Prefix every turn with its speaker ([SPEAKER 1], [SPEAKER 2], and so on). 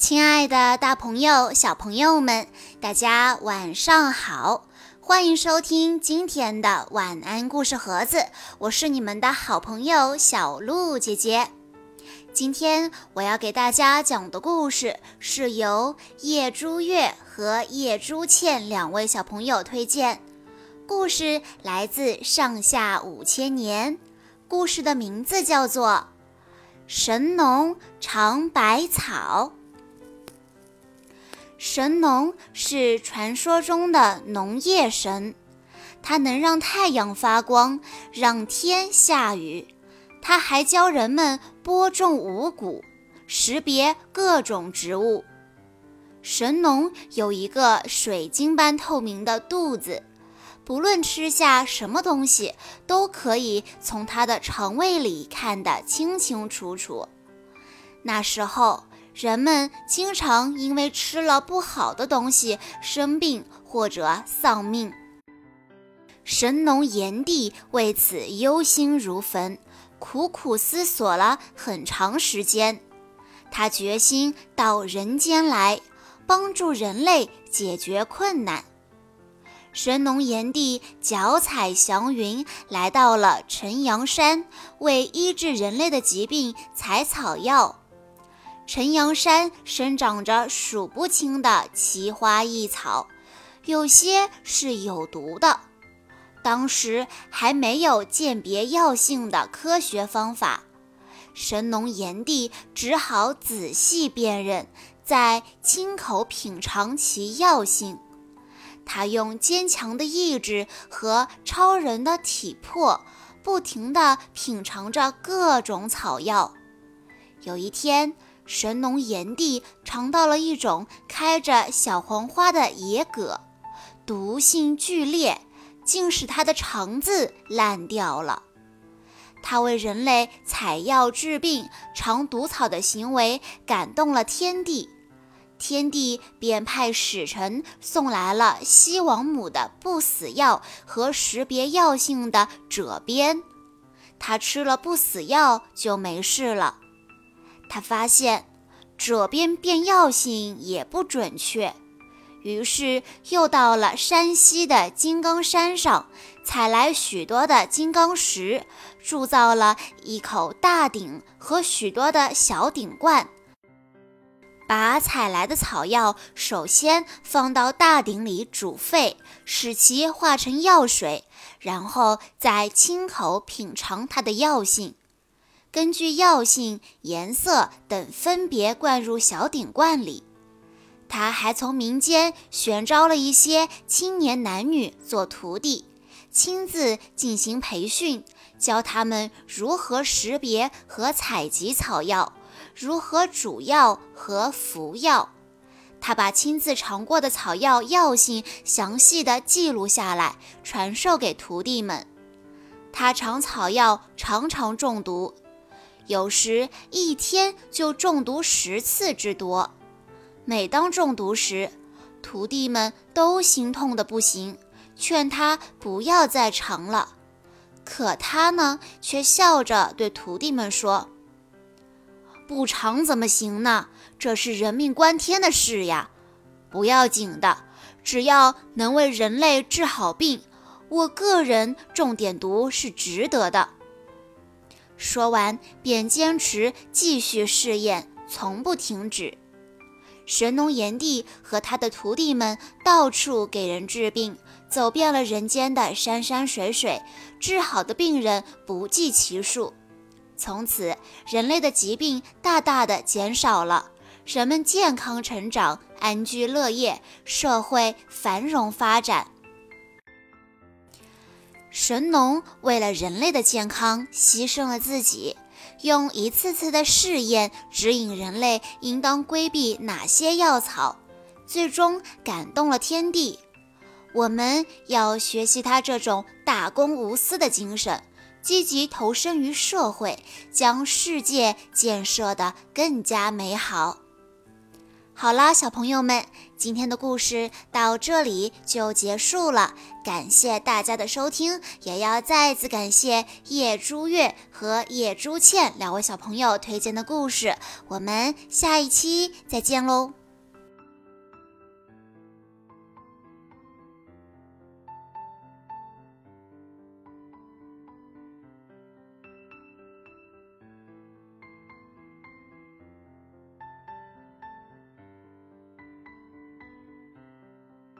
[SPEAKER 1] 亲爱的，大朋友、小朋友们，大家晚上好！欢迎收听今天的晚安故事盒子，我是你们的好朋友小鹿姐姐。今天我要给大家讲的故事是由叶朱月和叶朱倩两位小朋友推荐，故事来自上下五千年，故事的名字叫做《神农尝百草》。神农是传说中的农业神，他能让太阳发光，让天下雨。他还教人们播种五谷，识别各种植物。神农有一个水晶般透明的肚子，不论吃下什么东西，都可以从他的肠胃里看得清清楚楚。那时候。人们经常因为吃了不好的东西生病或者丧命。神农炎帝为此忧心如焚，苦苦思索了很长时间。他决心到人间来，帮助人类解决困难。神农炎帝脚踩祥云，来到了陈阳山，为医治人类的疾病采草药。陈阳山生长着数不清的奇花异草，有些是有毒的。当时还没有鉴别药性的科学方法，神农炎帝只好仔细辨认，再亲口品尝其药性。他用坚强的意志和超人的体魄，不停地品尝着各种草药。有一天，神农炎帝尝到了一种开着小黄花的野葛，毒性剧烈，竟使他的肠子烂掉了。他为人类采药治病、尝毒草的行为感动了天帝，天帝便派使臣送来了西王母的不死药和识别药性的褶鞭。他吃了不死药就没事了。他发现这边变药性也不准确，于是又到了山西的金刚山上，采来许多的金刚石，铸造了一口大鼎和许多的小鼎罐。把采来的草药首先放到大鼎里煮沸，使其化成药水，然后再亲口品尝它的药性。根据药性、颜色等分别灌入小鼎罐里。他还从民间选招了一些青年男女做徒弟，亲自进行培训，教他们如何识别和采集草药，如何煮药和服药。他把亲自尝过的草药药性详细的记录下来，传授给徒弟们。他尝草药常常中毒。有时一天就中毒十次之多。每当中毒时，徒弟们都心痛的不行，劝他不要再尝了。可他呢，却笑着对徒弟们说：“不尝怎么行呢？这是人命关天的事呀！不要紧的，只要能为人类治好病，我个人中点毒是值得的。”说完，便坚持继续试验，从不停止。神农炎帝和他的徒弟们到处给人治病，走遍了人间的山山水水，治好的病人不计其数。从此，人类的疾病大大的减少了，人们健康成长，安居乐业，社会繁荣发展。神农为了人类的健康，牺牲了自己，用一次次的试验指引人类应当规避哪些药草，最终感动了天地。我们要学习他这种大公无私的精神，积极投身于社会，将世界建设得更加美好。好啦，小朋友们，今天的故事到这里就结束了。感谢大家的收听，也要再次感谢叶朱月和叶朱倩两位小朋友推荐的故事。我们下一期再见喽！